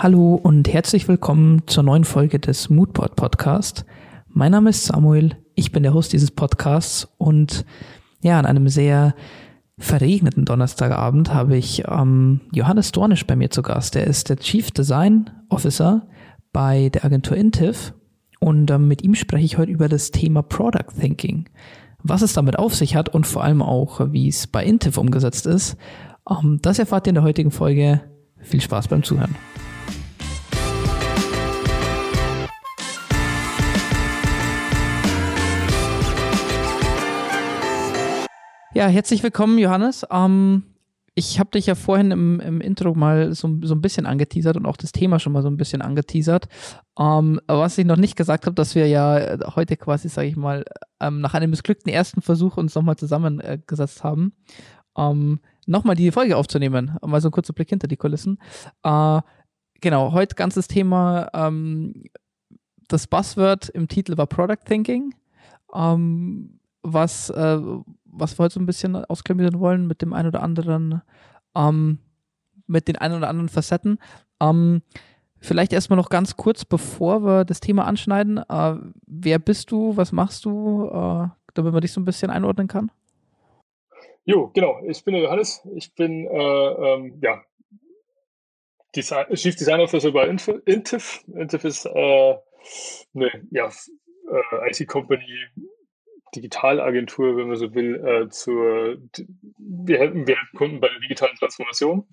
Hallo und herzlich willkommen zur neuen Folge des Moodboard Podcast. Mein Name ist Samuel, ich bin der Host dieses Podcasts und ja, an einem sehr verregneten Donnerstagabend habe ich ähm, Johannes Dornisch bei mir zu Gast. Der ist der Chief Design Officer bei der Agentur Intiv und ähm, mit ihm spreche ich heute über das Thema Product Thinking. Was es damit auf sich hat und vor allem auch, wie es bei Intiv umgesetzt ist, ähm, das erfahrt ihr in der heutigen Folge. Viel Spaß beim Zuhören. Ja, herzlich willkommen, Johannes. Ähm, ich habe dich ja vorhin im, im Intro mal so, so, ein bisschen angeteasert und auch das Thema schon mal so ein bisschen angeteasert. Ähm, was ich noch nicht gesagt habe, dass wir ja heute quasi, sage ich mal, ähm, nach einem missglückten ersten Versuch uns nochmal zusammengesetzt haben, ähm, nochmal die Folge aufzunehmen. Mal so ein kurzer Blick hinter die Kulissen. Äh, genau, heute ganzes Thema, ähm, das Buzzword im Titel war Product Thinking. Ähm, was, äh, was wir heute so ein bisschen ausklamüsern wollen mit dem einen oder anderen, ähm, mit den ein oder anderen Facetten. Ähm, vielleicht erstmal noch ganz kurz, bevor wir das Thema anschneiden. Äh, wer bist du? Was machst du? Äh, damit man dich so ein bisschen einordnen kann. Jo, genau. Ich bin der Johannes. Ich bin äh, ähm, ja, Design, Chief Design Officer bei Intif. Intif ist äh, eine ja, äh, IT-Company Digitalagentur, wenn man so will, äh, zur, wir helfen, wir Kunden bei der digitalen Transformation.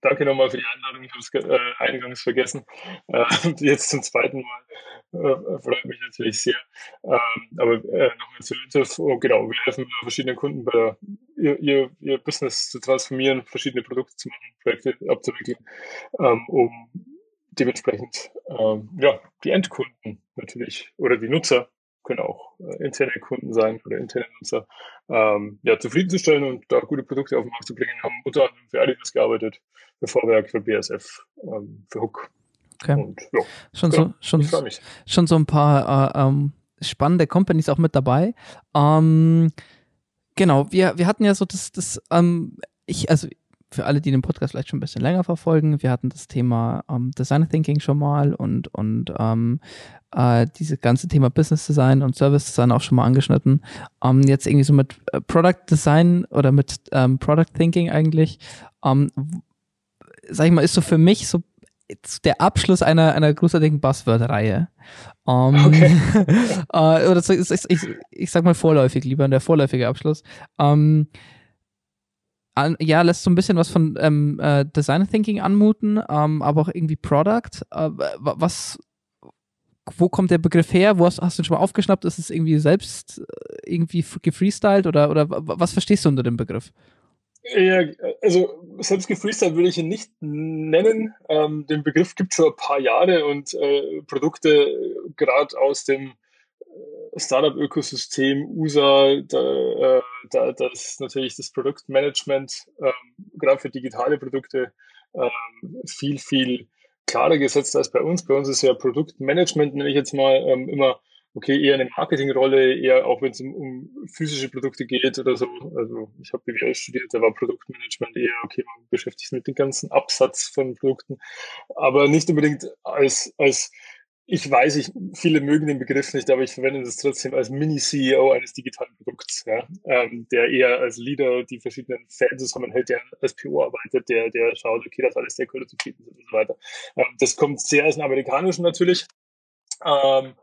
Danke nochmal für die Einladung, ich habe es äh, eingangs vergessen. Äh, jetzt zum zweiten Mal. Äh, freut mich natürlich sehr. Ähm, aber äh, nochmal zu Intif. Oh, genau, wir helfen verschiedenen Kunden bei der, ihr, ihr, ihr Business zu transformieren, verschiedene Produkte zu machen, Projekte abzuwickeln, ähm, um dementsprechend ähm, ja, die Endkunden natürlich oder die Nutzer können auch äh, interne Kunden sein oder interne Nutzer, ähm, ja, zufriedenzustellen und da gute Produkte auf den Markt zu bringen. Haben unter anderem für Adidas gearbeitet, für Vorwerk, für BSF, ähm, für Hook. Okay. Und, ja, schon, genau, so, schon, schon so ein paar äh, ähm, spannende Companies auch mit dabei. Ähm, genau, wir, wir hatten ja so das, das ähm, ich, also für alle, die den Podcast vielleicht schon ein bisschen länger verfolgen, wir hatten das Thema ähm, Design Thinking schon mal und, und ähm, äh, dieses ganze Thema Business Design und Service Design auch schon mal angeschnitten. Ähm, jetzt irgendwie so mit äh, Product Design oder mit ähm, Product Thinking eigentlich, ähm, sag ich mal, ist so für mich so der Abschluss einer, einer großartigen Buzzword-Reihe. Um, ähm, okay. äh, oder so, ich, ich, ich, sag mal vorläufig lieber, der vorläufige Abschluss. Um, an, ja, lässt so ein bisschen was von ähm, äh, Design Thinking anmuten, ähm, aber auch irgendwie Product. Äh, was, wo kommt der Begriff her? Wo hast, hast du ihn schon mal aufgeschnappt? Ist es irgendwie selbst äh, irgendwie gefreestylt oder, oder was verstehst du unter dem Begriff? Ja, also selbst gefreestylt würde ich ihn nicht nennen. Ähm, den Begriff gibt es schon ein paar Jahre und äh, Produkte gerade aus dem Startup-Ökosystem, USA, da, äh, da, das natürlich das Produktmanagement, ähm, gerade für digitale Produkte, ähm, viel, viel klarer gesetzt als bei uns. Bei uns ist ja Produktmanagement, nenne ich jetzt mal, ähm, immer, okay, eher eine Marketingrolle, eher auch wenn es um, um physische Produkte geht oder so. Also ich habe BWL studiert, da war Produktmanagement eher, okay, man beschäftigt sich mit dem ganzen Absatz von Produkten, aber nicht unbedingt als, als ich weiß, ich, viele mögen den Begriff nicht, aber ich verwende das trotzdem als Mini-CEO eines digitalen Produkts, ja, ähm, der eher als Leader die verschiedenen Fans zusammenhält, der als PO arbeitet, der, der schaut, okay, dass alle Stakeholder zufrieden sind und so weiter. Ähm, das kommt sehr aus dem Amerikanischen natürlich. Ähm,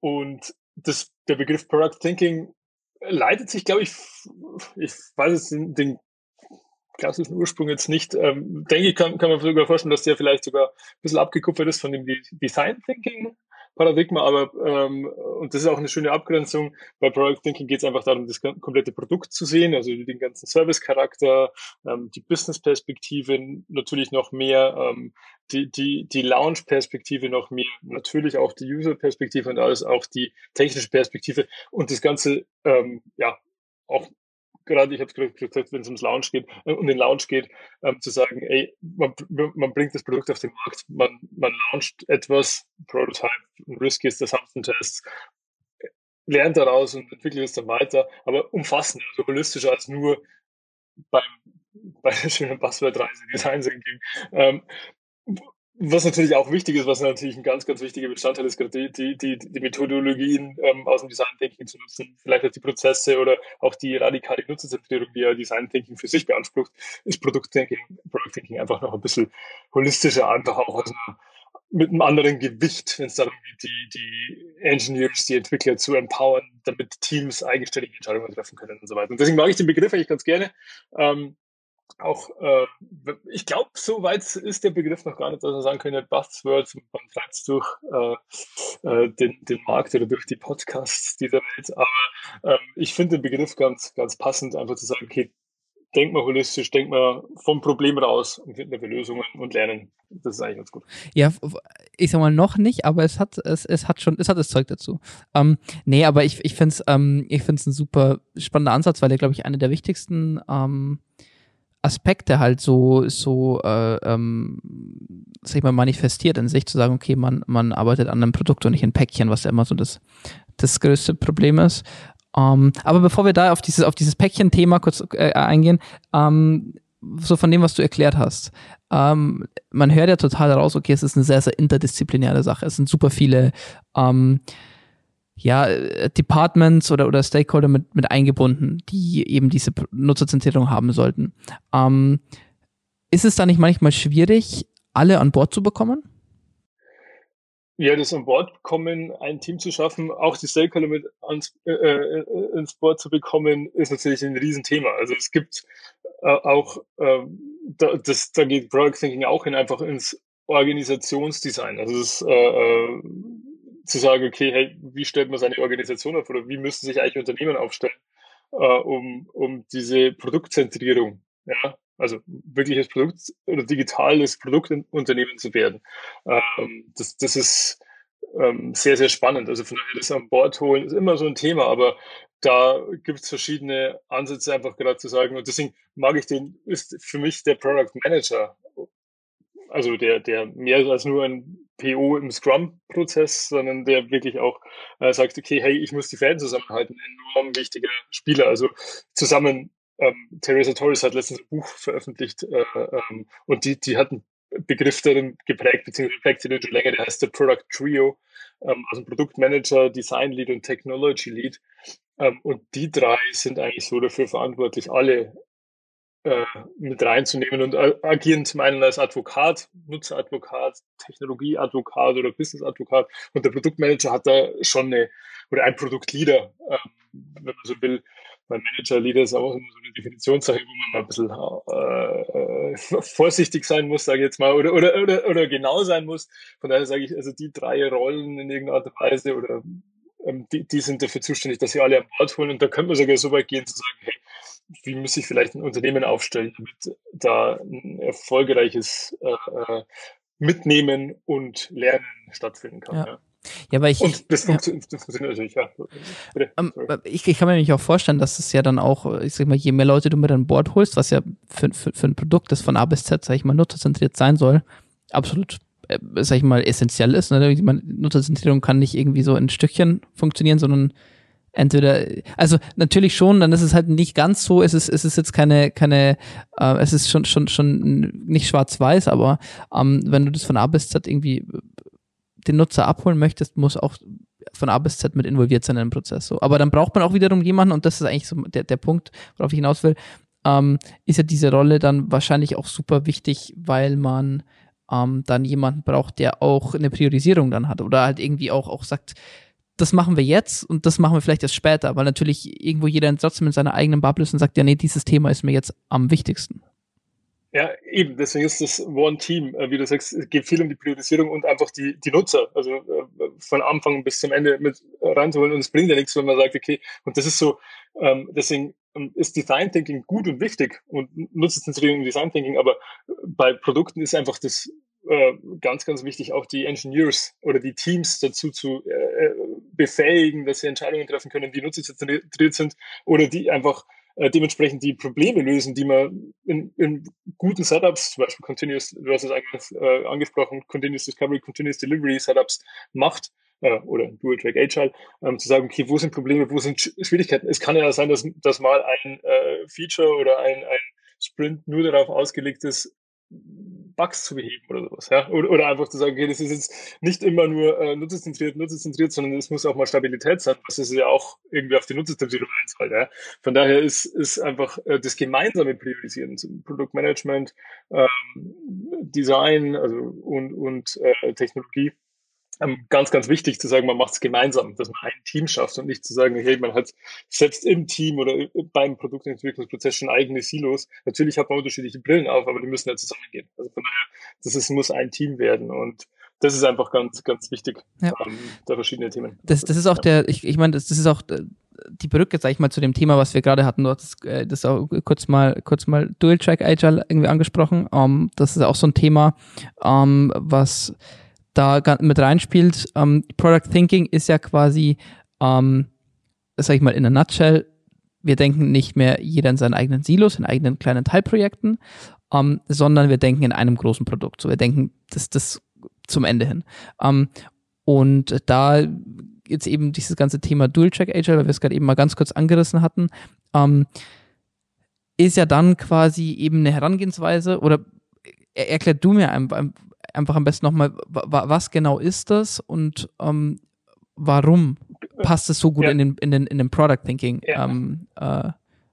und das, der Begriff Product Thinking leitet sich, glaube ich, ich weiß den, den klassischen Ursprung jetzt nicht. Ähm, denke ich, kann, kann man sogar vorstellen, dass der vielleicht sogar ein bisschen abgekupfert ist von dem Design Thinking Paradigma, aber ähm, und das ist auch eine schöne Abgrenzung. Bei Product Thinking geht es einfach darum, das komplette Produkt zu sehen, also den ganzen Service-Charakter, ähm, die Business-Perspektive natürlich noch mehr, ähm, die, die, die Launch-Perspektive noch mehr, natürlich auch die User-Perspektive und alles, auch die technische Perspektive und das Ganze ähm, ja auch gerade, ich habe es gesagt, wenn es ums Launch geht, äh, um den Launch geht, ähm, zu sagen, ey, man, man bringt das Produkt auf den Markt, man, man launcht etwas, Prototype, Risk ist der Test, lernt daraus und entwickelt es dann weiter, aber umfassender, also holistischer als nur beim, bei der schönen Passwortreise Design Thinking. Ähm, was natürlich auch wichtig ist, was natürlich ein ganz, ganz wichtiger Bestandteil ist, gerade die, die, die Methodologien ähm, aus dem Design Thinking zu nutzen, vielleicht auch die Prozesse oder auch die radikale Nutzerzentrierung, die ja Design Thinking für sich beansprucht, ist Product Thinking, Product Thinking einfach noch ein bisschen holistischer, einfach auch aus einer, mit einem anderen Gewicht, wenn es darum geht, die, die Engineers, die Entwickler zu empowern, damit Teams eigenständige Entscheidungen treffen können und so weiter. Und deswegen mag ich den Begriff eigentlich ganz gerne. Ähm, auch, äh, ich glaube, so weit ist der Begriff noch gar nicht, dass man sagen könnte, Buzzwords, man treibt durch äh, äh, den, den Markt oder durch die Podcasts dieser Welt. Aber ähm, ich finde den Begriff ganz, ganz passend, einfach zu sagen, okay, denk mal holistisch, denk mal vom Problem raus und finden wir Lösungen und lernen. Das ist eigentlich ganz gut. Ja, ich sag mal noch nicht, aber es hat, es, es hat schon, es hat das Zeug dazu. Ähm, nee, aber ich, ich finde es ähm, ein super spannender Ansatz, weil der, glaube ich, eine der wichtigsten ähm, Aspekte halt so, so äh, ähm, sag ich mal, manifestiert in sich, zu sagen, okay, man, man arbeitet an einem Produkt und nicht in Päckchen, was ja immer so das, das größte Problem ist. Ähm, aber bevor wir da auf dieses, auf dieses Päckchen-Thema kurz äh, eingehen, ähm, so von dem, was du erklärt hast, ähm, man hört ja total raus, okay, es ist eine sehr, sehr interdisziplinäre Sache. Es sind super viele ähm, ja, äh, Departments oder, oder Stakeholder mit, mit eingebunden, die eben diese Nutzerzentrierung haben sollten. Ähm, ist es da nicht manchmal schwierig, alle an Bord zu bekommen? Ja, das an Bord kommen, ein Team zu schaffen, auch die Stakeholder mit ans, äh, äh, ins Board zu bekommen, ist natürlich ein Riesenthema. Also es gibt äh, auch, äh, da, das, da geht Product Thinking auch hin, einfach ins Organisationsdesign. Also das, äh, äh zu sagen, okay, hey, wie stellt man seine Organisation auf oder wie müssen sich eigentlich Unternehmen aufstellen, äh, um, um diese Produktzentrierung, ja, also wirkliches Produkt oder digitales Produktunternehmen zu werden. Ähm, das, das ist ähm, sehr, sehr spannend. Also von daher das an Bord holen ist immer so ein Thema, aber da gibt es verschiedene Ansätze, einfach gerade zu sagen. Und deswegen mag ich den, ist für mich der Product Manager, also der, der mehr als nur ein PO im Scrum-Prozess, sondern der wirklich auch äh, sagt, okay, hey, ich muss die Fans zusammenhalten, enorm wichtiger Spieler. Also zusammen, ähm, Theresa Torres hat letztens ein Buch veröffentlicht äh, ähm, und die, die hat einen Begriff darin geprägt, beziehungsweise prägt sie schon länger, der heißt der Product Trio, ähm, also Produktmanager, Design Lead und Technology Lead. Ähm, und die drei sind eigentlich so dafür verantwortlich, alle äh, mit reinzunehmen und agieren zum einen als Advokat, Nutzeradvokat, Technologieadvokat oder Businessadvokat und der Produktmanager hat da schon eine, oder ein Produktleader, ähm, wenn man so will, weil Manager-Leader ist auch immer so eine Definitionssache, wo man mal ein bisschen äh, äh, vorsichtig sein muss, sage ich jetzt mal, oder, oder, oder, oder genau sein muss. Von daher sage ich, also die drei Rollen in irgendeiner Art und Weise oder die, die sind dafür zuständig, dass sie alle an Bord holen. Und da könnte man sogar so weit gehen zu sagen, hey, wie muss ich vielleicht ein Unternehmen aufstellen, damit da ein erfolgreiches äh, äh Mitnehmen und Lernen stattfinden kann. Ja. ja. Ja, weil ich. Und das, funktioniert, ja. funktioniert natürlich, ja. Bitte, um, ähm, ich, ich, kann mir nämlich auch vorstellen, dass es ja dann auch, ich sag mal, je mehr Leute du mit an Bord holst, was ja für, für, für ein Produkt, das von A bis Z, sag ich mal, nutzerzentriert sein soll, absolut, äh, sag ich mal, essentiell ist. Ne? Nutzerzentrierung kann nicht irgendwie so in Stückchen funktionieren, sondern entweder, also natürlich schon, dann ist es halt nicht ganz so, es ist, es ist jetzt keine, keine, äh, es ist schon, schon, schon nicht schwarz-weiß, aber ähm, wenn du das von A bis Z irgendwie den Nutzer abholen möchtest, muss auch von A bis Z mit involviert sein in den Prozess. So. Aber dann braucht man auch wiederum jemanden, und das ist eigentlich so der, der Punkt, worauf ich hinaus will, ähm, ist ja diese Rolle dann wahrscheinlich auch super wichtig, weil man ähm, dann jemanden braucht, der auch eine Priorisierung dann hat oder halt irgendwie auch, auch sagt, das machen wir jetzt und das machen wir vielleicht erst später, weil natürlich irgendwo jeder trotzdem in seiner eigenen Bubble ist und sagt, ja, nee, dieses Thema ist mir jetzt am wichtigsten. Ja, eben, deswegen ist das One Team, äh, wie du sagst, es geht viel um die Priorisierung und einfach die, die Nutzer, also äh, von Anfang bis zum Ende mit reinzuholen und es bringt ja nichts, wenn man sagt, okay, und das ist so, ähm, deswegen ist Design Thinking gut und wichtig und Nutzerzentrierung Design Thinking, aber bei Produkten ist einfach das äh, ganz, ganz wichtig, auch die Engineers oder die Teams dazu zu äh, befähigen, dass sie Entscheidungen treffen können, die nutzerzentriert sind oder die einfach äh, dementsprechend die Probleme lösen, die man in, in guten Setups, zum Beispiel Continuous, du hast es eigentlich äh, angesprochen, Continuous Discovery, Continuous Delivery Setups macht äh, oder Dual Track Agile, ähm, zu sagen, okay, wo sind Probleme, wo sind Schwierigkeiten? Es kann ja sein, dass, dass mal ein äh, Feature oder ein, ein Sprint nur darauf ausgelegt ist, Bugs zu beheben oder sowas. Ja? Oder, oder einfach zu sagen, okay, das ist jetzt nicht immer nur äh, nutzerzentriert, nutzerzentriert, sondern es muss auch mal Stabilität sein, was ist ja auch irgendwie auf die Nutzerzentrierung einzahlt. Ja? Von daher ist, ist einfach äh, das gemeinsame Priorisieren, Produktmanagement, ähm, Design also und, und äh, Technologie ganz, ganz wichtig zu sagen, man macht es gemeinsam, dass man ein Team schafft und nicht zu sagen, hey, man hat selbst im Team oder beim Produktentwicklungsprozess schon eigene Silos. Natürlich hat man unterschiedliche Brillen auf, aber die müssen ja zusammengehen. Also von daher, das ist, muss ein Team werden und das ist einfach ganz, ganz wichtig, ja. ähm, da verschiedene Themen. Das, das ist auch der, ich, ich meine, das, das ist auch äh, die Brücke, sag ich mal, zu dem Thema, was wir gerade hatten. Du hast äh, das auch kurz mal, kurz mal Dual Track Agile irgendwie angesprochen. Um, ähm, das ist auch so ein Thema, um, ähm, was da mit reinspielt. Ähm, Product Thinking ist ja quasi, ähm, sag ich mal in a nutshell, wir denken nicht mehr jeder in seinen eigenen Silos, in eigenen kleinen Teilprojekten, ähm, sondern wir denken in einem großen Produkt. So, wir denken das, das zum Ende hin. Ähm, und da jetzt eben dieses ganze Thema Dual Track Agile, weil wir es gerade eben mal ganz kurz angerissen hatten, ähm, ist ja dann quasi eben eine Herangehensweise oder erklärt du mir einfach am besten nochmal, was genau ist das und ähm, warum passt es so gut ja. in, den, in, den, in den Product Thinking ja. ähm, äh,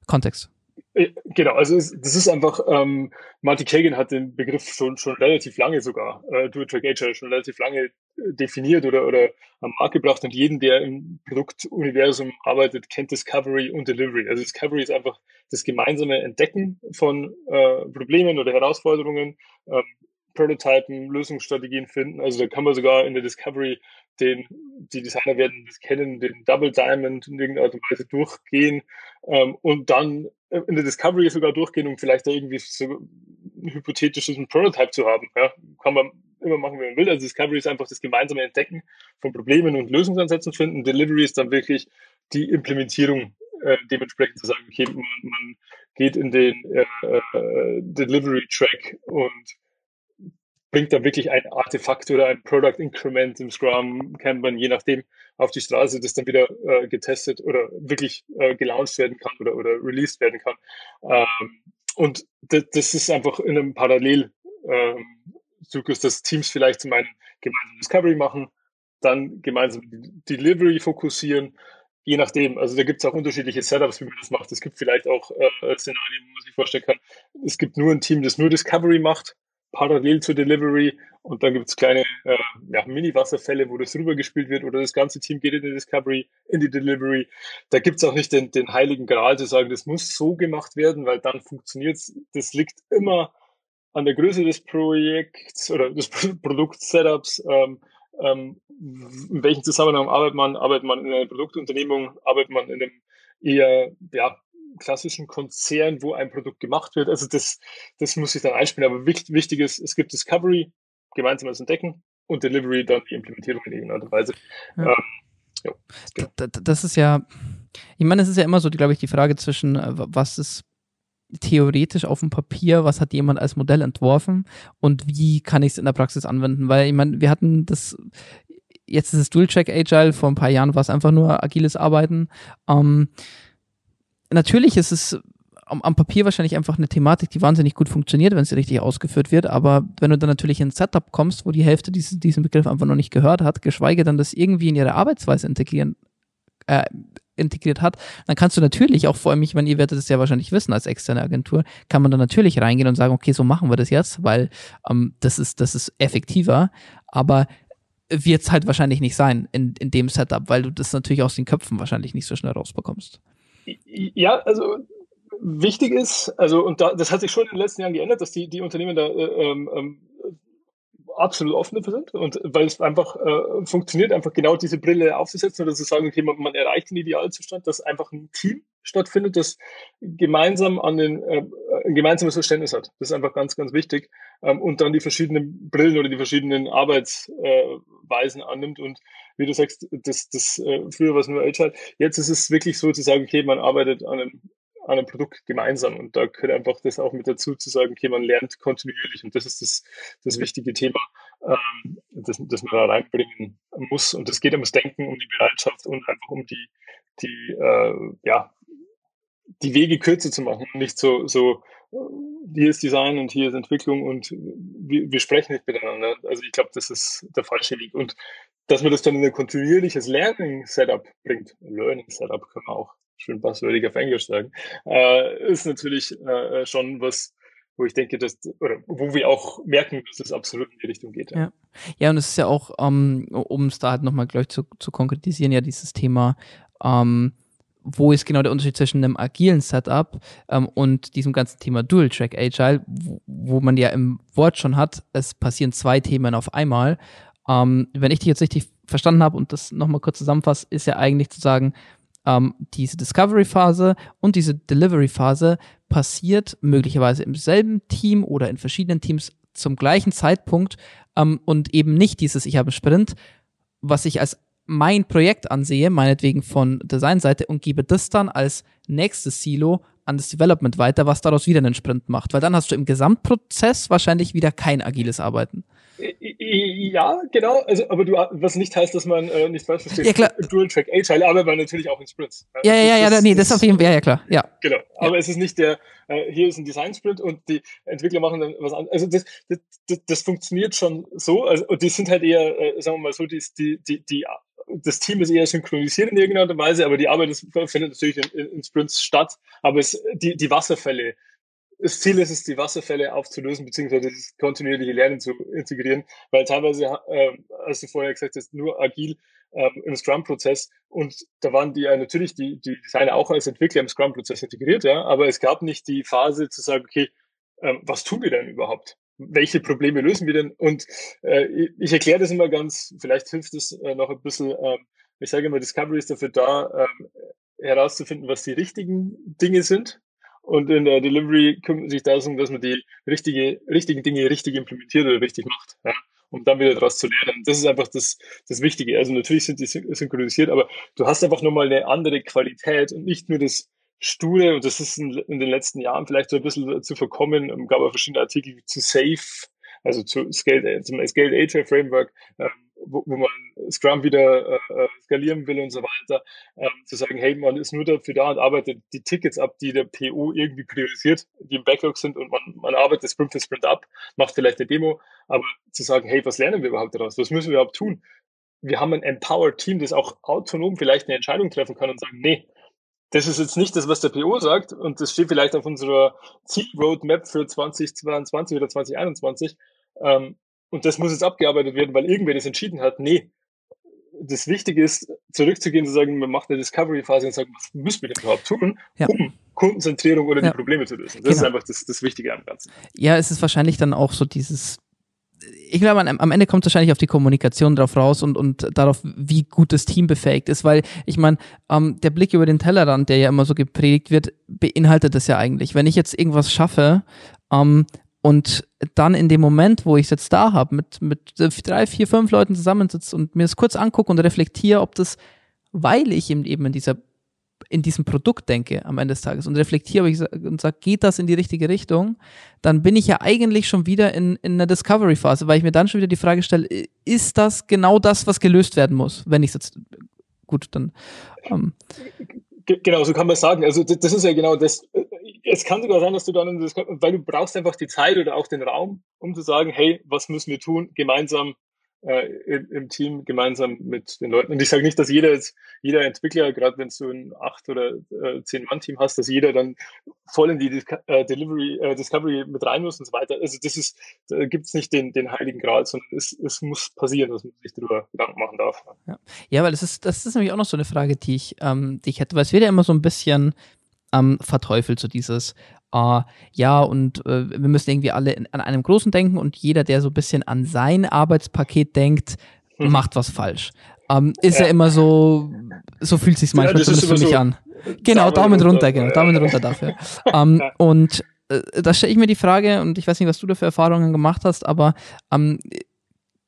Kontext? Äh, genau, also das ist einfach, ähm, Marty Kagan hat den Begriff schon, schon relativ lange sogar, äh, It Track Agile, schon relativ lange äh, definiert oder, oder am Markt gebracht und jeden, der im Produktuniversum arbeitet, kennt Discovery und Delivery. Also Discovery ist einfach das gemeinsame Entdecken von äh, Problemen oder Herausforderungen, ähm, Prototypen, Lösungsstrategien finden. Also da kann man sogar in der Discovery den, die Designer werden das kennen, den Double Diamond in irgendeiner Art und Weise durchgehen ähm, und dann in der Discovery sogar durchgehen, um vielleicht da irgendwie so ein hypothetisches Prototype zu haben. Ja, kann man immer machen, wie man will. Also Discovery ist einfach das gemeinsame Entdecken von Problemen und Lösungsansätzen finden. Delivery ist dann wirklich die Implementierung äh, dementsprechend zu sagen, okay, man, man geht in den äh, äh, Delivery Track und bringt da wirklich ein Artefakt oder ein Product Increment im Scrum Kanban, je nachdem, auf die Straße, das dann wieder äh, getestet oder wirklich äh, gelauncht werden kann oder, oder released werden kann. Ähm, und das, das, ist einfach in einem Parallelzyklus, ähm, dass Teams vielleicht zum einen gemeinsam Discovery machen, dann gemeinsam Delivery fokussieren, je nachdem. Also da gibt es auch unterschiedliche Setups, wie man das macht. Es gibt vielleicht auch äh, Szenarien, wo man sich vorstellen kann, es gibt nur ein Team, das nur Discovery macht parallel zur Delivery und dann gibt es kleine äh, ja, Mini-Wasserfälle, wo das rübergespielt wird oder das ganze Team geht in die Discovery, in die Delivery. Da gibt es auch nicht den, den heiligen Gral zu sagen, das muss so gemacht werden, weil dann funktioniert es. Das liegt immer an der Größe des Projekts oder des Produkt-Setups. Ähm, ähm, in welchem Zusammenhang arbeitet man? Arbeitet man in einer Produktunternehmung? Arbeitet man in einem eher ja, klassischen Konzern, wo ein Produkt gemacht wird. Also das, das muss ich dann einspielen. Aber wichtig ist, es gibt Discovery, gemeinsames Entdecken und Delivery, dann die Implementierung in irgendeiner Art und Weise. Ja. Ähm, ja, genau. Das ist ja, ich meine, es ist ja immer so, glaube ich, die Frage zwischen, äh, was ist theoretisch auf dem Papier, was hat jemand als Modell entworfen und wie kann ich es in der Praxis anwenden? Weil ich meine, wir hatten das, jetzt ist es Dual-Check Agile, vor ein paar Jahren war es einfach nur agiles Arbeiten. Ähm, natürlich ist es am, am, Papier wahrscheinlich einfach eine Thematik, die wahnsinnig gut funktioniert, wenn sie richtig ausgeführt wird. Aber wenn du dann natürlich in ein Setup kommst, wo die Hälfte diesen, diesen Begriff einfach noch nicht gehört hat, geschweige dann das irgendwie in ihre Arbeitsweise integrieren, äh, integriert hat, dann kannst du natürlich auch vor allem, ich meine, ihr werdet es ja wahrscheinlich wissen als externe Agentur, kann man dann natürlich reingehen und sagen, okay, so machen wir das jetzt, weil ähm, das ist, das ist effektiver. Aber wird es halt wahrscheinlich nicht sein in, in dem Setup, weil du das natürlich aus den Köpfen wahrscheinlich nicht so schnell rausbekommst. Ja, also wichtig ist, also und da, das hat sich schon in den letzten Jahren geändert, dass die, die Unternehmen da äh, ähm, ähm absolut offen dafür sind und weil es einfach äh, funktioniert, einfach genau diese Brille aufzusetzen oder zu sagen, okay, man, man erreicht den Idealzustand, dass einfach ein Team stattfindet, das gemeinsam an den äh, ein gemeinsames Verständnis hat. Das ist einfach ganz, ganz wichtig ähm, und dann die verschiedenen Brillen oder die verschiedenen Arbeitsweisen äh, annimmt und wie du sagst, das, das äh, früher war es nur Agile. Jetzt ist es wirklich so zu sagen, okay, man arbeitet an einem, an einem Produkt gemeinsam und da gehört einfach das auch mit dazu zu sagen, okay, man lernt kontinuierlich und das ist das, das wichtige Thema, ähm, das, das man da reinbringen muss und es geht ums Denken, um die Bereitschaft und einfach um die, die äh, ja, die Wege kürzer zu machen nicht so, so hier ist Design und hier ist Entwicklung und wir, wir sprechen nicht miteinander. Also ich glaube, das ist der falsche Weg. Und dass man das dann in ein kontinuierliches Learning-Setup bringt, Learning-Setup kann man auch schön passwördig auf Englisch sagen, äh, ist natürlich äh, schon was, wo ich denke, dass, oder wo wir auch merken, dass es absolut in die Richtung geht. Ja, ja. ja und es ist ja auch, ähm, um es da halt nochmal gleich zu, zu konkretisieren, ja dieses Thema, ähm, wo ist genau der Unterschied zwischen einem agilen Setup ähm, und diesem ganzen Thema Dual Track Agile, wo, wo, man ja im Wort schon hat, es passieren zwei Themen auf einmal. Ähm, wenn ich dich jetzt richtig verstanden habe und das nochmal kurz zusammenfasse, ist ja eigentlich zu sagen, ähm, diese Discovery-Phase und diese Delivery-Phase passiert möglicherweise im selben Team oder in verschiedenen Teams zum gleichen Zeitpunkt ähm, und eben nicht dieses, ich habe einen Sprint, was ich als mein Projekt ansehe, meinetwegen von Designseite und gebe das dann als nächstes Silo an das Development weiter, was daraus wieder einen Sprint macht. Weil dann hast du im Gesamtprozess wahrscheinlich wieder kein agiles Arbeiten. Ja, genau. Also, aber du, was nicht heißt, dass man äh, nicht falsch versteht. Ja, klar. Dual Track Agile arbeitet man natürlich auch in Sprints. Ja, ja, ja, ja, nee, das auf jeden Fall, ja, ja, klar. Ja. Genau. Aber ja. es ist nicht der, äh, hier ist ein Design Sprint und die Entwickler machen dann was anderes. Also, das, das, das, das funktioniert schon so. Also, und die sind halt eher, äh, sagen wir mal so, die, die, die, die das Team ist eher synchronisiert in irgendeiner Weise, aber die Arbeit ist, findet natürlich in, in, Sprints statt. Aber es, die, die Wasserfälle, das Ziel ist es, die Wasserfälle aufzulösen, beziehungsweise das kontinuierliche Lernen zu integrieren, weil teilweise, äh, als du vorher gesagt hast, nur agil ähm, im Scrum-Prozess und da waren die ja natürlich die, die Designer auch als Entwickler im Scrum-Prozess integriert, ja, aber es gab nicht die Phase zu sagen, okay, ähm, was tun wir denn überhaupt? Welche Probleme lösen wir denn? Und äh, ich erkläre das immer ganz, vielleicht hilft es äh, noch ein bisschen, äh, ich sage immer, Discovery ist dafür da, äh, herauszufinden, was die richtigen Dinge sind. Und in der Delivery kümmert sich darum, dass man die richtige, richtigen Dinge richtig implementiert oder richtig macht, ja, um dann wieder daraus zu lernen. Das ist einfach das, das Wichtige. Also natürlich sind die synchronisiert, aber du hast einfach nochmal eine andere Qualität und nicht nur das Sture, und das ist in, in, den letzten Jahren vielleicht so ein bisschen zu verkommen, ähm, gab es verschiedene Artikel zu Safe, also zu Scale, zum Scaled Agile Framework, ähm, wo, wo man Scrum wieder äh, äh, skalieren will und so weiter, ähm, zu sagen, hey, man ist nur dafür da und arbeitet die Tickets ab, die der PO irgendwie priorisiert, die im Backlog sind und man, man arbeitet Sprint für Sprint ab, macht vielleicht eine Demo, aber zu sagen, hey, was lernen wir überhaupt daraus? Was müssen wir überhaupt tun? Wir haben ein empowered Team, das auch autonom vielleicht eine Entscheidung treffen kann und sagen, nee, das ist jetzt nicht das, was der PO sagt und das steht vielleicht auf unserer Zielroadmap für 2022 oder 2021 ähm, und das muss jetzt abgearbeitet werden, weil irgendwer das entschieden hat. Nee, das Wichtige ist, zurückzugehen und zu sagen, man macht eine Discovery-Phase und sagt, was müssen wir denn überhaupt tun, ja. um Kundenzentrierung oder ja. die Probleme zu lösen. Das genau. ist einfach das, das Wichtige am Ganzen. Ja, es ist wahrscheinlich dann auch so dieses ich glaube, am Ende kommt es wahrscheinlich auf die Kommunikation drauf raus und, und darauf, wie gut das Team befähigt ist, weil ich meine, ähm, der Blick über den Tellerrand, der ja immer so gepredigt wird, beinhaltet das ja eigentlich. Wenn ich jetzt irgendwas schaffe ähm, und dann in dem Moment, wo ich es jetzt da habe, mit, mit drei, vier, fünf Leuten zusammensitze und mir es kurz angucke und reflektiere, ob das, weil ich eben in dieser in diesem Produkt denke am Ende des Tages und reflektiere und sage, geht das in die richtige Richtung, dann bin ich ja eigentlich schon wieder in, in einer Discovery-Phase, weil ich mir dann schon wieder die Frage stelle, ist das genau das, was gelöst werden muss? Wenn ich es jetzt, gut, dann. Ähm. Genau, so kann man sagen. Also das ist ja genau das. Es kann sogar sein, dass du dann, weil du brauchst einfach die Zeit oder auch den Raum, um zu sagen, hey, was müssen wir tun, gemeinsam äh, im, im, Team gemeinsam mit den Leuten. Und ich sage nicht, dass jeder jeder Entwickler, gerade wenn du ein acht oder äh, zehn Mann Team hast, dass jeder dann voll in die äh, Delivery, äh, Discovery mit rein muss und so weiter. Also das ist, da gibt es nicht den, den heiligen Gral, sondern es, es muss passieren, dass man sich darüber Gedanken machen darf. Ja, ja weil das ist, das ist nämlich auch noch so eine Frage, die ich, ähm, die ich hätte, weil es wird ja immer so ein bisschen ähm, verteufelt, so dieses, äh, ja, und äh, wir müssen irgendwie alle in, an einem Großen denken und jeder, der so ein bisschen an sein Arbeitspaket denkt, mhm. macht was falsch. Ähm, ist ja. ja. immer so, so fühlt sich manchmal ja, zumindest für mich so an. Genau, Daumen, Daumen runter, genau, Daumen runter dafür. ähm, und äh, da stelle ich mir die Frage, und ich weiß nicht, was du da für Erfahrungen gemacht hast, aber ähm,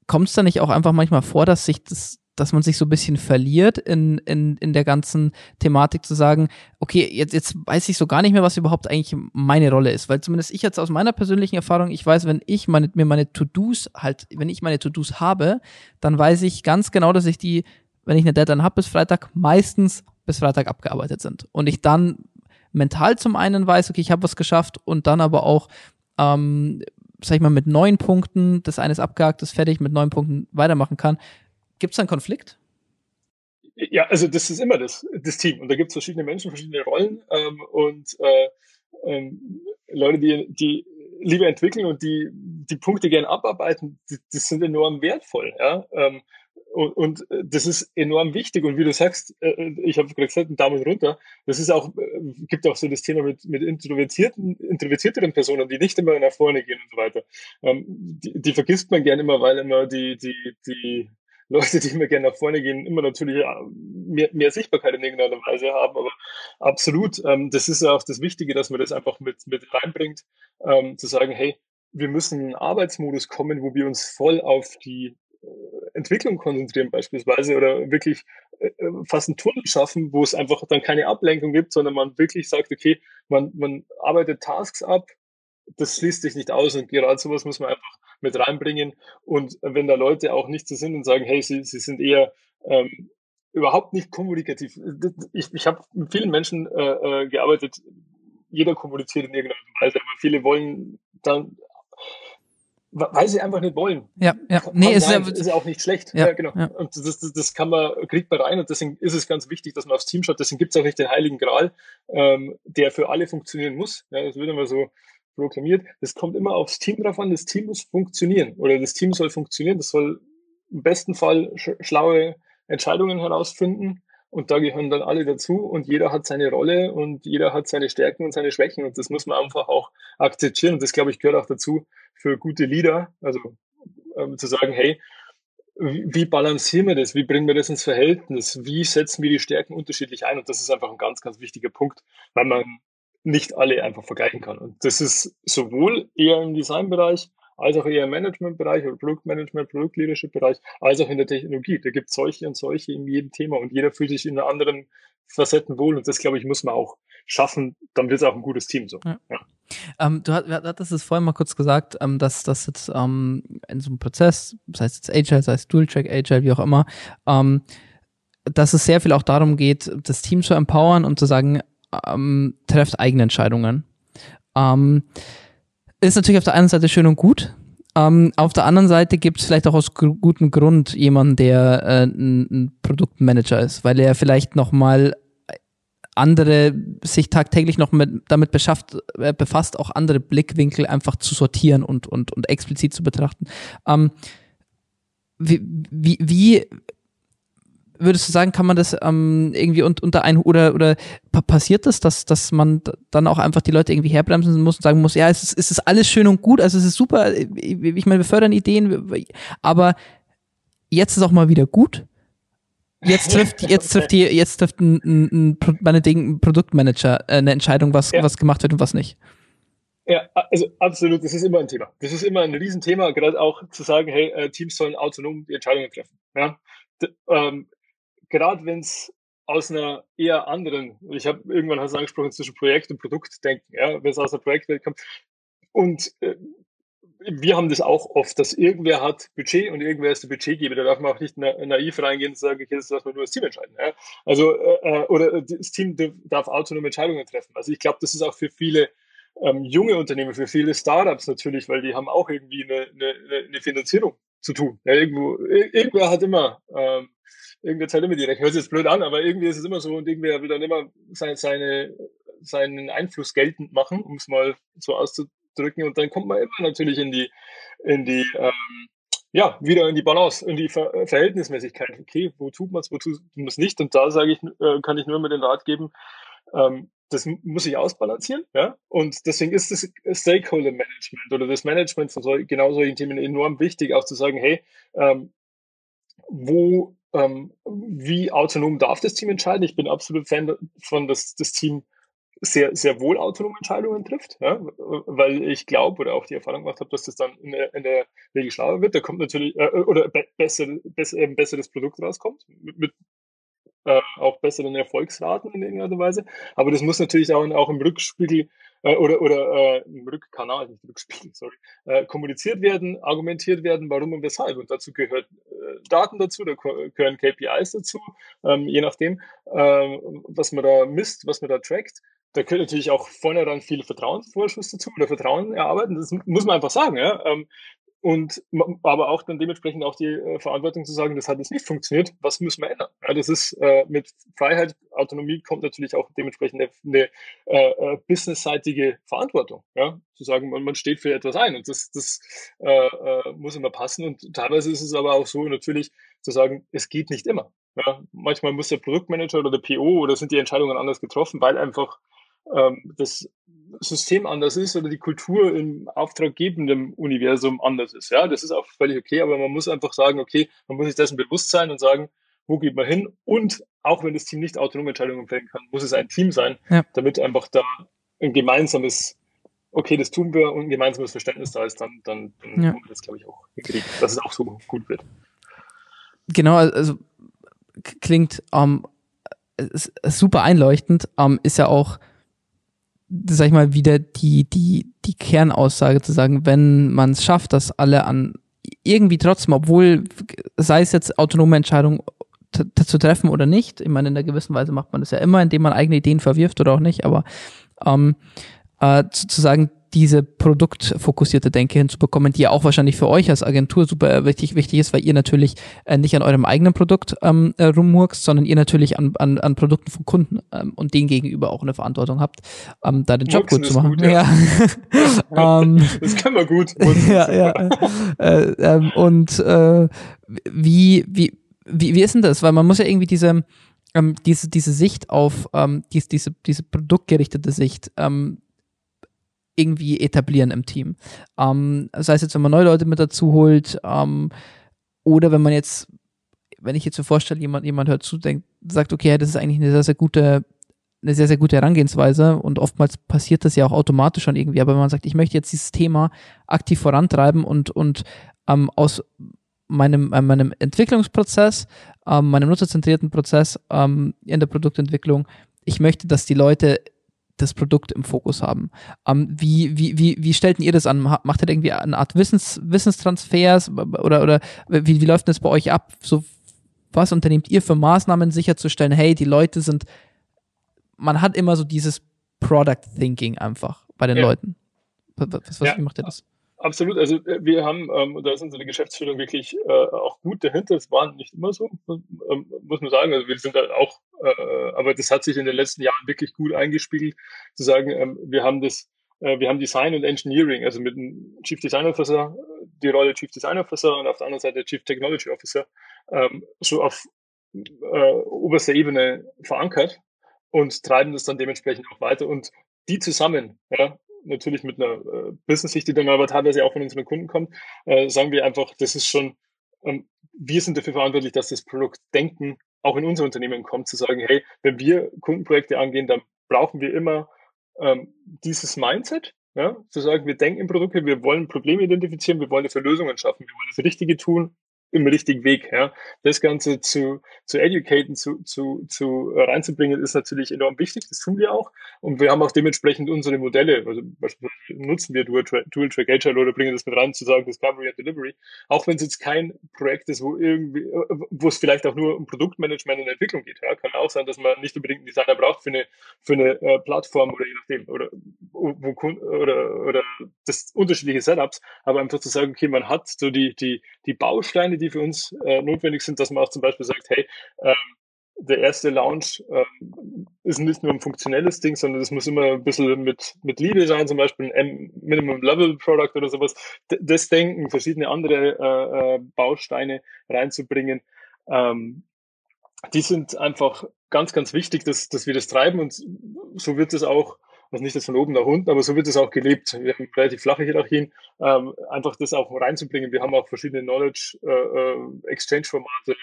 kommt es da nicht auch einfach manchmal vor, dass sich das dass man sich so ein bisschen verliert in, in, in der ganzen Thematik zu sagen, okay, jetzt, jetzt weiß ich so gar nicht mehr, was überhaupt eigentlich meine Rolle ist. Weil zumindest ich jetzt aus meiner persönlichen Erfahrung, ich weiß, wenn ich meine, mir meine To-Dos halt, wenn ich meine To-Dos habe, dann weiß ich ganz genau, dass ich die, wenn ich eine Deadline habe bis Freitag, meistens bis Freitag abgearbeitet sind. Und ich dann mental zum einen weiß, okay, ich habe was geschafft und dann aber auch, ähm, sag ich mal, mit neun Punkten, das eine ist abgehakt, ist fertig, mit neun Punkten weitermachen kann. Gibt es einen Konflikt? Ja, also das ist immer das, das Team. Und da gibt es verschiedene Menschen, verschiedene Rollen ähm, und äh, ähm, Leute, die, die lieber entwickeln und die die Punkte gerne abarbeiten, die, die sind enorm wertvoll. Ja? Ähm, und, und das ist enorm wichtig. Und wie du sagst, äh, äh ich habe gerade gesagt, einen Daumen runter. Das ist auch, äh, gibt auch so das Thema mit, mit introvertierten, introvertierteren Personen, die nicht immer nach vorne gehen und so weiter. Ähm, die, die vergisst man gerne immer, weil immer die, die, die Leute, die immer gerne nach vorne gehen, immer natürlich mehr, mehr Sichtbarkeit in irgendeiner Weise haben. Aber absolut, ähm, das ist ja auch das Wichtige, dass man das einfach mit, mit reinbringt, ähm, zu sagen, hey, wir müssen in einen Arbeitsmodus kommen, wo wir uns voll auf die äh, Entwicklung konzentrieren beispielsweise oder wirklich äh, äh, fast einen Tunnel schaffen, wo es einfach dann keine Ablenkung gibt, sondern man wirklich sagt, okay, man, man arbeitet Tasks ab, das schließt sich nicht aus und gerade sowas muss man einfach mit reinbringen. Und wenn da Leute auch nicht so sind und sagen, hey, sie, sie sind eher ähm, überhaupt nicht kommunikativ. Ich, ich habe mit vielen Menschen äh, äh, gearbeitet, jeder kommuniziert in irgendeiner Weise, aber viele wollen dann weil sie einfach nicht wollen. Ja, ja. Nee, ist, ja, ist ja auch nicht schlecht. Ja, ja genau. Ja. Und das, das, das kann man, kriegt man rein und deswegen ist es ganz wichtig, dass man aufs Team schaut. Deswegen gibt es auch nicht den Heiligen Gral, ähm, der für alle funktionieren muss. Ja, das wird immer so proklamiert. Das kommt immer aufs Team drauf an. Das Team muss funktionieren oder das Team soll funktionieren. Das soll im besten Fall sch schlaue Entscheidungen herausfinden und da gehören dann alle dazu und jeder hat seine Rolle und jeder hat seine Stärken und seine Schwächen und das muss man einfach auch akzeptieren und das glaube ich gehört auch dazu für gute Leader, also ähm, zu sagen, hey, wie balancieren wir das? Wie bringen wir das ins Verhältnis? Wie setzen wir die Stärken unterschiedlich ein? Und das ist einfach ein ganz, ganz wichtiger Punkt, weil man nicht alle einfach vergleichen kann. Und das ist sowohl eher im Designbereich als auch eher im Managementbereich oder Produktmanagement, Produktleadership-Bereich, als auch in der Technologie. Da gibt es solche und solche in jedem Thema und jeder fühlt sich in einer anderen Facetten wohl und das, glaube ich, muss man auch schaffen, dann wird es auch ein gutes Team so. Ja. Ja. Ähm, du hattest es vorhin mal kurz gesagt, ähm, dass das jetzt ähm, in so einem Prozess, sei es jetzt Agile, sei es Dual-Track, Agile, wie auch immer, ähm, dass es sehr viel auch darum geht, das Team zu empowern und zu sagen, ähm, trefft eigene Entscheidungen. Ähm, ist natürlich auf der einen Seite schön und gut. Ähm, auf der anderen Seite gibt es vielleicht auch aus gutem Grund jemanden, der äh, ein, ein Produktmanager ist, weil er vielleicht nochmal andere sich tagtäglich noch mit, damit beschafft, äh, befasst, auch andere Blickwinkel einfach zu sortieren und, und, und explizit zu betrachten. Ähm, wie, wie, wie würdest du sagen, kann man das ähm, irgendwie un unter ein oder oder passiert das, dass dass man dann auch einfach die Leute irgendwie herbremsen muss und sagen muss, ja, es ist, es ist alles schön und gut, also es ist super, ich meine, wir fördern Ideen, aber jetzt ist auch mal wieder gut. Jetzt trifft jetzt trifft die jetzt trifft ein, ein, ein meinetwegen ein Produktmanager äh, eine Entscheidung, was ja. was gemacht wird und was nicht. Ja, also absolut, das ist immer ein Thema. Das ist immer ein Riesenthema, gerade auch zu sagen, hey, äh, Teams sollen autonom die Entscheidungen treffen. Ja? D ähm, gerade wenn es aus einer eher anderen, ich habe irgendwann hast du angesprochen, zwischen Projekt und Produkt denken, ja, wenn es aus einer Projektwelt kommt. Und äh, wir haben das auch oft, dass irgendwer hat Budget und irgendwer ist der Budgetgeber. Da darf man auch nicht na naiv reingehen und sagen, okay, das lassen wir nur das Team entscheiden. Ja? Also, äh, äh oder das Team darf autonome Entscheidungen treffen. Also ich glaube, das ist auch für viele ähm, junge Unternehmen, für viele Startups natürlich, weil die haben auch irgendwie eine, eine, eine Finanzierung zu tun. Ja, irgendwo, irgendwer hat immer ähm, irgendwer zahlt immer direkt. Hört sich jetzt blöd an, aber irgendwie ist es immer so und irgendwer will dann immer seine, seine, seinen Einfluss geltend machen, um es mal so auszudrücken. Und dann kommt man immer natürlich in die, in die, ähm, ja, wieder in die Balance, in die Ver Verhältnismäßigkeit. Okay, wo tut man es, wo tut man es nicht? Und da sage ich, äh, kann ich nur mit den Rat geben, ähm, das muss ich ausbalancieren, ja. Und deswegen ist das Stakeholder Management oder das Management von so, genau solchen Themen enorm wichtig, auch zu sagen, hey, ähm, wo ähm, wie autonom darf das Team entscheiden? Ich bin absolut Fan davon, dass das Team sehr, sehr wohl autonome Entscheidungen trifft, ja? weil ich glaube oder auch die Erfahrung gemacht habe, dass das dann in der, in der Regel schlauer wird. Da kommt natürlich, äh, oder be besser, besser, ein besseres Produkt rauskommt, mit, mit äh, auch besseren Erfolgsraten in irgendeiner Weise. Aber das muss natürlich auch, auch im Rückspiegel äh, oder, oder äh, im Rückkanal, nicht Rückspiegel, sorry, äh, kommuniziert werden, argumentiert werden, warum und weshalb. Und dazu gehört äh, Daten dazu, da gehören KPIs dazu, ähm, je nachdem, ähm, was man da misst, was man da trackt. da gehört natürlich auch vornherein viel Vertrauensvorschuss dazu oder Vertrauen erarbeiten. Das muss man einfach sagen. Ja? Und aber auch dann dementsprechend auch die äh, Verantwortung zu sagen, das hat jetzt nicht funktioniert, was müssen wir ändern? Ja, das ist äh, mit Freiheit, Autonomie kommt natürlich auch dementsprechend eine, eine äh, äh, businessseitige Verantwortung, ja, zu sagen, man, man steht für etwas ein und das, das äh, äh, muss immer passen und teilweise ist es aber auch so natürlich zu sagen, es geht nicht immer. Ja. Manchmal muss der Produktmanager oder der PO oder sind die Entscheidungen anders getroffen, weil einfach ähm, das System anders ist oder die Kultur im auftraggebenden Universum anders ist. Ja, das ist auch völlig okay, aber man muss einfach sagen, okay, man muss sich dessen bewusst sein und sagen, wo geht man hin? Und auch wenn das Team nicht autonome Entscheidungen fällen kann, muss es ein Team sein, ja. damit einfach da ein gemeinsames, okay, das tun wir und ein gemeinsames Verständnis da ist, dann, dann, dann ja. das, glaube ich, auch hinkriegen, dass es auch so gut wird. Genau, also klingt ähm, super einleuchtend, ähm, ist ja auch sag ich mal, wieder die, die, die Kernaussage zu sagen, wenn man es schafft, dass alle an irgendwie trotzdem, obwohl, sei es jetzt autonome Entscheidungen zu treffen oder nicht, ich meine, in einer gewissen Weise macht man das ja immer, indem man eigene Ideen verwirft oder auch nicht, aber ähm, äh, zu, zu sagen, diese produktfokussierte Denke hinzubekommen, die ja auch wahrscheinlich für euch als Agentur super wichtig, wichtig ist, weil ihr natürlich äh, nicht an eurem eigenen Produkt ähm, äh, rummurkst, sondern ihr natürlich an, an, an Produkten von Kunden ähm, und denen gegenüber auch eine Verantwortung habt, ähm, da den Job Muxen gut zu machen. Gut, ja. ja. Ähm, das kann man gut. ja, ja. äh, ähm, und äh, wie, wie, wie, wie ist denn das? Weil man muss ja irgendwie diese, ähm, diese, diese Sicht auf ähm, diese, diese, diese produktgerichtete Sicht ähm, irgendwie etablieren im Team. Ähm, sei es jetzt, wenn man neue Leute mit dazu holt, ähm, oder wenn man jetzt, wenn ich jetzt so vorstelle, jemand, jemand hört zu, denkt, sagt, okay, das ist eigentlich eine sehr, sehr gute, eine sehr, sehr gute Herangehensweise und oftmals passiert das ja auch automatisch schon irgendwie, aber wenn man sagt, ich möchte jetzt dieses Thema aktiv vorantreiben und, und ähm, aus meinem, äh, meinem Entwicklungsprozess, ähm, meinem nutzerzentrierten Prozess ähm, in der Produktentwicklung, ich möchte, dass die Leute das Produkt im Fokus haben. Ähm, wie, wie, wie, wie stellten ihr das an? Macht ihr irgendwie eine Art Wissens, Wissenstransfers oder, oder wie, wie läuft das bei euch ab? So, was unternehmt ihr für Maßnahmen sicherzustellen, hey, die Leute sind, man hat immer so dieses Product Thinking einfach bei den ja. Leuten. Was, was, ja. wie macht ihr das? Absolut. Also äh, wir haben, ähm, da ist unsere Geschäftsführung wirklich äh, auch gut dahinter. Es war nicht immer so, ähm, muss man sagen. Also wir sind da auch, äh, aber das hat sich in den letzten Jahren wirklich gut eingespiegelt, zu sagen, ähm, wir haben das, äh, wir haben Design und Engineering, also mit dem Chief Design Officer, die Rolle Chief Design Officer und auf der anderen Seite Chief Technology Officer, ähm, so auf äh, oberster Ebene verankert und treiben das dann dementsprechend auch weiter. Und die zusammen, ja, natürlich mit einer äh, Business-Sicht, die dann aber teilweise auch von unseren Kunden kommt, äh, sagen wir einfach, das ist schon, ähm, wir sind dafür verantwortlich, dass das Produktdenken auch in unser Unternehmen kommt, zu sagen, hey, wenn wir Kundenprojekte angehen, dann brauchen wir immer ähm, dieses Mindset, ja, zu sagen, wir denken in Produkte, wir wollen Probleme identifizieren, wir wollen dafür Lösungen schaffen, wir wollen das Richtige tun im richtigen Weg. Ja. Das Ganze zu, zu educaten, zu, zu, zu äh, reinzubringen, ist natürlich enorm wichtig. Das tun wir auch. Und wir haben auch dementsprechend unsere Modelle, also nutzen wir Dual, Dual Track Agile oder bringen das mit rein, zu sagen Discovery and Delivery. Auch wenn es jetzt kein Projekt ist, wo irgendwie, äh, wo es vielleicht auch nur um Produktmanagement und Entwicklung geht. Ja. Kann auch sein, dass man nicht unbedingt einen Designer braucht für eine, für eine äh, Plattform oder je nachdem, oder, wo, oder, oder das unterschiedliche Setups, aber einfach zu sagen, okay, man hat so die, die, die Bausteine, die für uns äh, notwendig sind, dass man auch zum Beispiel sagt, hey, ähm, der erste Launch ähm, ist nicht nur ein funktionelles Ding, sondern es muss immer ein bisschen mit, mit Liebe sein, zum Beispiel ein Minimum Level Product oder sowas. D das Denken, verschiedene andere äh, äh, Bausteine reinzubringen, ähm, die sind einfach ganz, ganz wichtig, dass, dass wir das treiben und so wird es auch also nicht das von oben nach unten, aber so wird es auch gelebt. Wir haben relativ flache Hierarchien, ähm, einfach das auch reinzubringen. Wir haben auch verschiedene Knowledge äh, äh, Exchange Formate.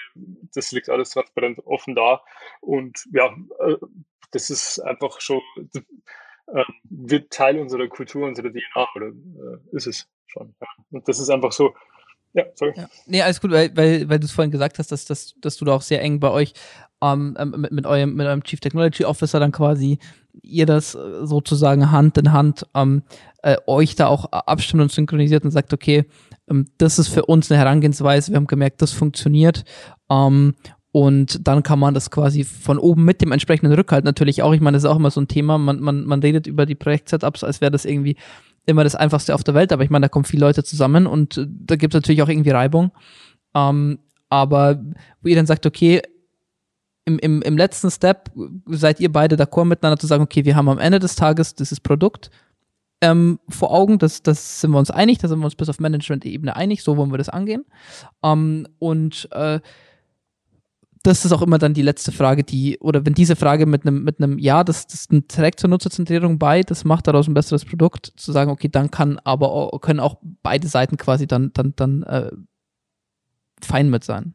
Das liegt alles transparent offen da und ja, äh, das ist einfach schon äh, wird Teil unserer Kultur, unserer DNA oder äh, ist es schon. Ja. Und das ist einfach so. Ja, sorry. Ja. Nee, alles gut, weil, weil, weil du es vorhin gesagt hast, dass, dass, dass du da auch sehr eng bei euch ähm, mit, mit, eurem, mit eurem Chief Technology Officer dann quasi ihr das äh, sozusagen Hand in Hand ähm, äh, euch da auch abstimmt und synchronisiert und sagt, okay, ähm, das ist für uns eine Herangehensweise, wir haben gemerkt, das funktioniert. Ähm, und dann kann man das quasi von oben mit dem entsprechenden Rückhalt natürlich auch, ich meine, das ist auch immer so ein Thema, man, man, man redet über die Projekt-Setups, als wäre das irgendwie immer das Einfachste auf der Welt, aber ich meine, da kommen viele Leute zusammen und äh, da gibt es natürlich auch irgendwie Reibung. Ähm, aber wo ihr dann sagt, okay, im, im, im letzten Step seid ihr beide d'accord miteinander zu sagen, okay, wir haben am Ende des Tages dieses Produkt ähm, vor Augen, das, das sind wir uns einig, da sind wir uns bis auf Management-Ebene einig, so wollen wir das angehen. Ähm, und äh, das ist auch immer dann die letzte Frage, die, oder wenn diese Frage mit einem, mit einem Ja, das, das trägt zur Nutzerzentrierung bei, das macht daraus ein besseres Produkt, zu sagen, okay, dann kann aber können auch beide Seiten quasi dann, dann, dann äh, fein mit sein.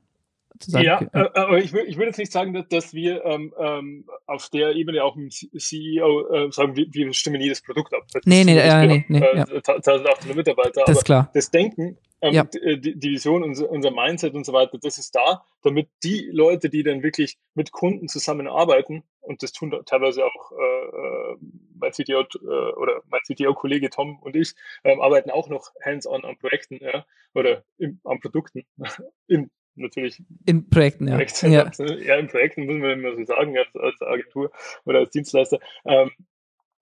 Sagen, ja, okay, äh, aber ich, will, ich will jetzt nicht sagen, dass, dass wir ähm, ähm, auf der Ebene auch im CEO äh, sagen, wir, wir stimmen jedes Produkt ab. Das nee, nee, äh, nee, nee, äh, ja. 1800 Mitarbeiter. Das ist klar. Das Denken ähm, ja. Äh, die, die Vision, unser, unser Mindset und so weiter, das ist da, damit die Leute, die dann wirklich mit Kunden zusammenarbeiten, und das tun teilweise auch äh, äh mein CTO äh, oder mein CTO-Kollege Tom und ich, ähm, arbeiten auch noch hands-on an Projekten ja, oder im, an Produkten, in, natürlich. In Projekten, ja. Projekten, ja. ja, in Projekten muss man immer so sagen, als, als Agentur oder als Dienstleister. Ähm,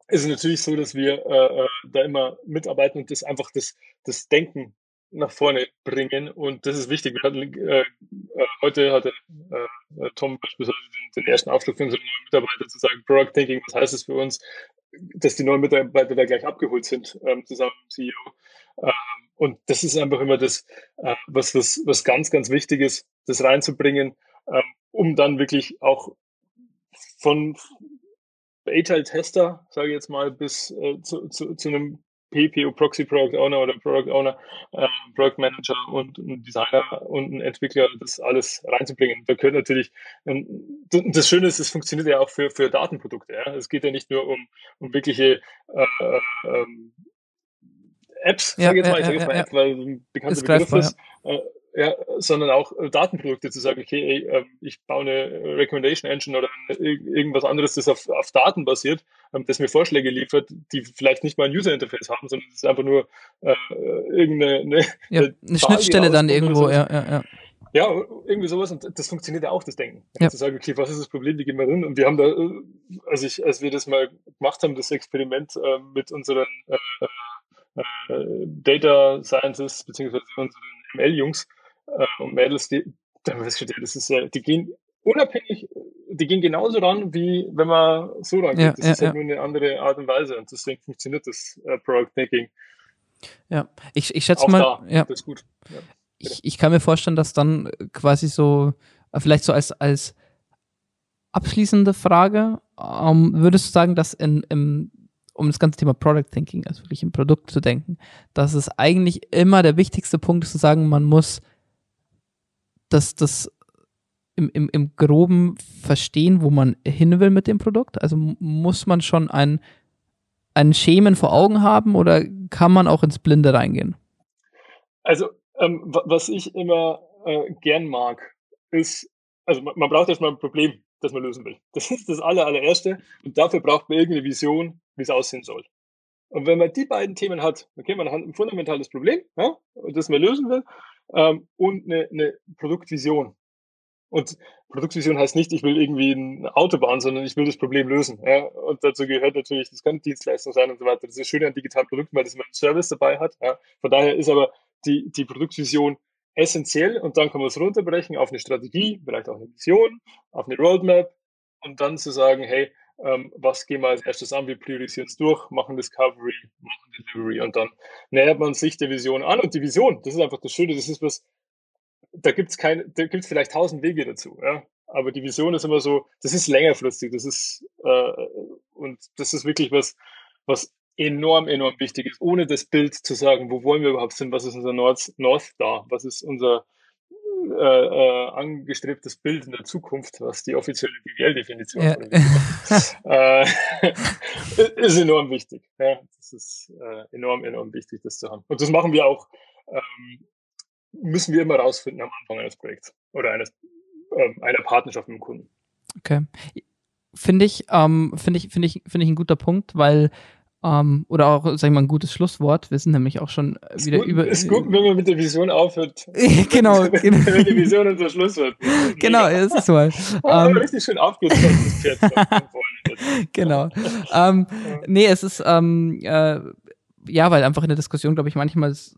ist es natürlich so, dass wir äh, äh da immer mitarbeiten und das einfach das, das Denken nach vorne bringen. Und das ist wichtig. Wir hatten, äh, äh, heute hatte äh, Tom beispielsweise den, den ersten Aufschlag für unsere neuen Mitarbeiter zu sagen, Product Thinking, was heißt es für uns, dass die neuen Mitarbeiter da gleich abgeholt sind, ähm, zusammen mit dem CEO. Ähm, und das ist einfach immer das, äh, was, was, was ganz, ganz wichtig ist, das reinzubringen, ähm, um dann wirklich auch von Agile-Tester, sage ich jetzt mal, bis äh, zu, zu, zu einem PPO, Proxy Product Owner oder Product Owner, äh, Product Manager und ein Designer und ein Entwickler, das alles reinzubringen. Da gehört natürlich, ähm, das Schöne ist, es funktioniert ja auch für, für Datenprodukte. Ja? Es geht ja nicht nur um, um wirkliche äh, ähm, Apps, ja, sage ich jetzt mal, ich sage jetzt mal App, weil ein bekannter Begriff ist. Äh, ja, sondern auch äh, Datenprodukte zu sagen, okay, ey, ähm, ich baue eine Recommendation Engine oder irgendwas anderes, das auf, auf Daten basiert, ähm, das mir Vorschläge liefert, die vielleicht nicht mal ein User Interface haben, sondern es ist einfach nur äh, irgendeine eine, ja, eine, eine Schnittstelle dann irgendwo, ja, ja, ja. Ja, irgendwie sowas und das funktioniert ja auch, das Denken. Ja. Zu sagen, okay, was ist das Problem, wie gehen wir hin? Und wir haben da, äh, als, ich, als wir das mal gemacht haben, das Experiment äh, mit unseren äh, äh, Data Scientists beziehungsweise unseren ML-Jungs, äh, und Mädels, die, das ist ja, die gehen unabhängig, die gehen genauso ran, wie wenn man so rangeht. Ja, das ja, ist halt ja. nur eine andere Art und Weise und deswegen funktioniert das äh, Product Thinking. Ja, ich, ich schätze mal, da, ja. das ist gut. Ich, ich kann mir vorstellen, dass dann quasi so, äh, vielleicht so als, als abschließende Frage, ähm, würdest du sagen, dass in, im um das ganze Thema Product Thinking, also wirklich im Produkt zu denken, dass es eigentlich immer der wichtigste Punkt ist, zu sagen, man muss das, das im, im, im Groben verstehen, wo man hin will mit dem Produkt? Also muss man schon ein, ein Schemen vor Augen haben oder kann man auch ins Blinde reingehen? Also, ähm, was ich immer äh, gern mag, ist, also man, man braucht erstmal ein Problem, das man lösen will. Das ist das aller, allererste. Und dafür braucht man irgendeine Vision, wie es aussehen soll. Und wenn man die beiden Themen hat, okay, man hat ein fundamentales Problem, ja, das man lösen will, ähm, und eine, eine Produktvision. Und Produktvision heißt nicht, ich will irgendwie eine Autobahn, sondern ich will das Problem lösen. Ja? Und dazu gehört natürlich, das kann Dienstleistung sein und so weiter. Das ist schön an digitalen Produkten, weil das immer einen Service dabei hat. Ja? Von daher ist aber die, die Produktvision essentiell und dann kann man es runterbrechen auf eine Strategie, vielleicht auch eine Vision, auf eine Roadmap und dann zu sagen, hey, ähm, was gehen wir als erstes an, wir priorisieren es durch, machen Discovery, machen Delivery und dann nähert man sich der Vision an. Und die Vision, das ist einfach das Schöne, das ist was, da gibt es keine, da gibt es vielleicht tausend Wege dazu, ja. Aber die Vision ist immer so, das ist längerfristig, das ist, äh, und das ist wirklich was, was enorm, enorm wichtig ist, ohne das Bild zu sagen, wo wollen wir überhaupt sind, was ist unser North, North Star, was ist unser, äh, äh, angestrebtes Bild in der Zukunft, was die offizielle BWL-Definition ja. äh, ist enorm wichtig. Ja, das ist äh, enorm, enorm wichtig, das zu haben. Und das machen wir auch, ähm, müssen wir immer rausfinden am Anfang eines Projekts oder eines, ähm, einer Partnerschaft mit dem Kunden. Okay. Finde ich, ähm, finde ich, finde ich, finde ich ein guter Punkt, weil Ähm, oder auch, sag ich mal, ein gutes Schlusswort. Wir sind nämlich auch schon ist wieder gut, über. Ist gut, wenn man mit der Vision aufhört. genau. genau. wenn die Vision unser Schlusswort. Genau, es ist so. Oh, ähm, richtig schön aufgezogen, genau. ähm, nee, es ist, ähm, äh, ja, weil einfach in der Diskussion, glaube ich, manchmal ist,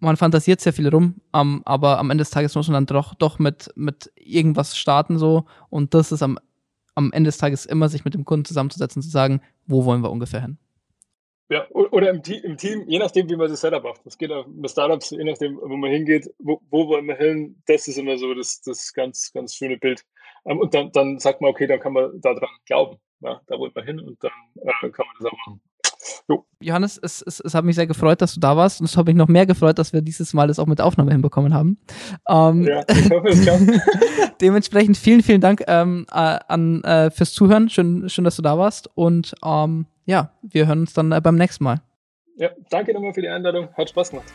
man fantasiert sehr viel rum, um, aber am Ende des Tages muss man dann doch, doch mit, mit irgendwas starten so und das ist am, am Ende des Tages immer sich mit dem Kunden zusammenzusetzen und zu sagen, wo wollen wir ungefähr hin. Ja, oder im, im, Team, je nachdem, wie man das Setup macht. Das geht auch mit Startups, je nachdem, wo man hingeht, wo, wo wollen wir hin, das ist immer so das, das ganz, ganz schöne Bild. Um, und dann, dann sagt man, okay, dann kann man daran glauben. Ja, da wollen wir hin und dann äh, kann man das auch machen. Jo. Johannes, es, es, es hat mich sehr gefreut, dass du da warst und es hat mich noch mehr gefreut, dass wir dieses Mal das auch mit Aufnahme hinbekommen haben. Ähm, ja, ich hoffe, es klappt. dementsprechend vielen, vielen Dank ähm, äh, an, äh, fürs Zuhören. Schön, schön, dass du da warst und ähm, ja, wir hören uns dann äh, beim nächsten Mal. Ja, danke nochmal für die Einladung. Hat Spaß gemacht.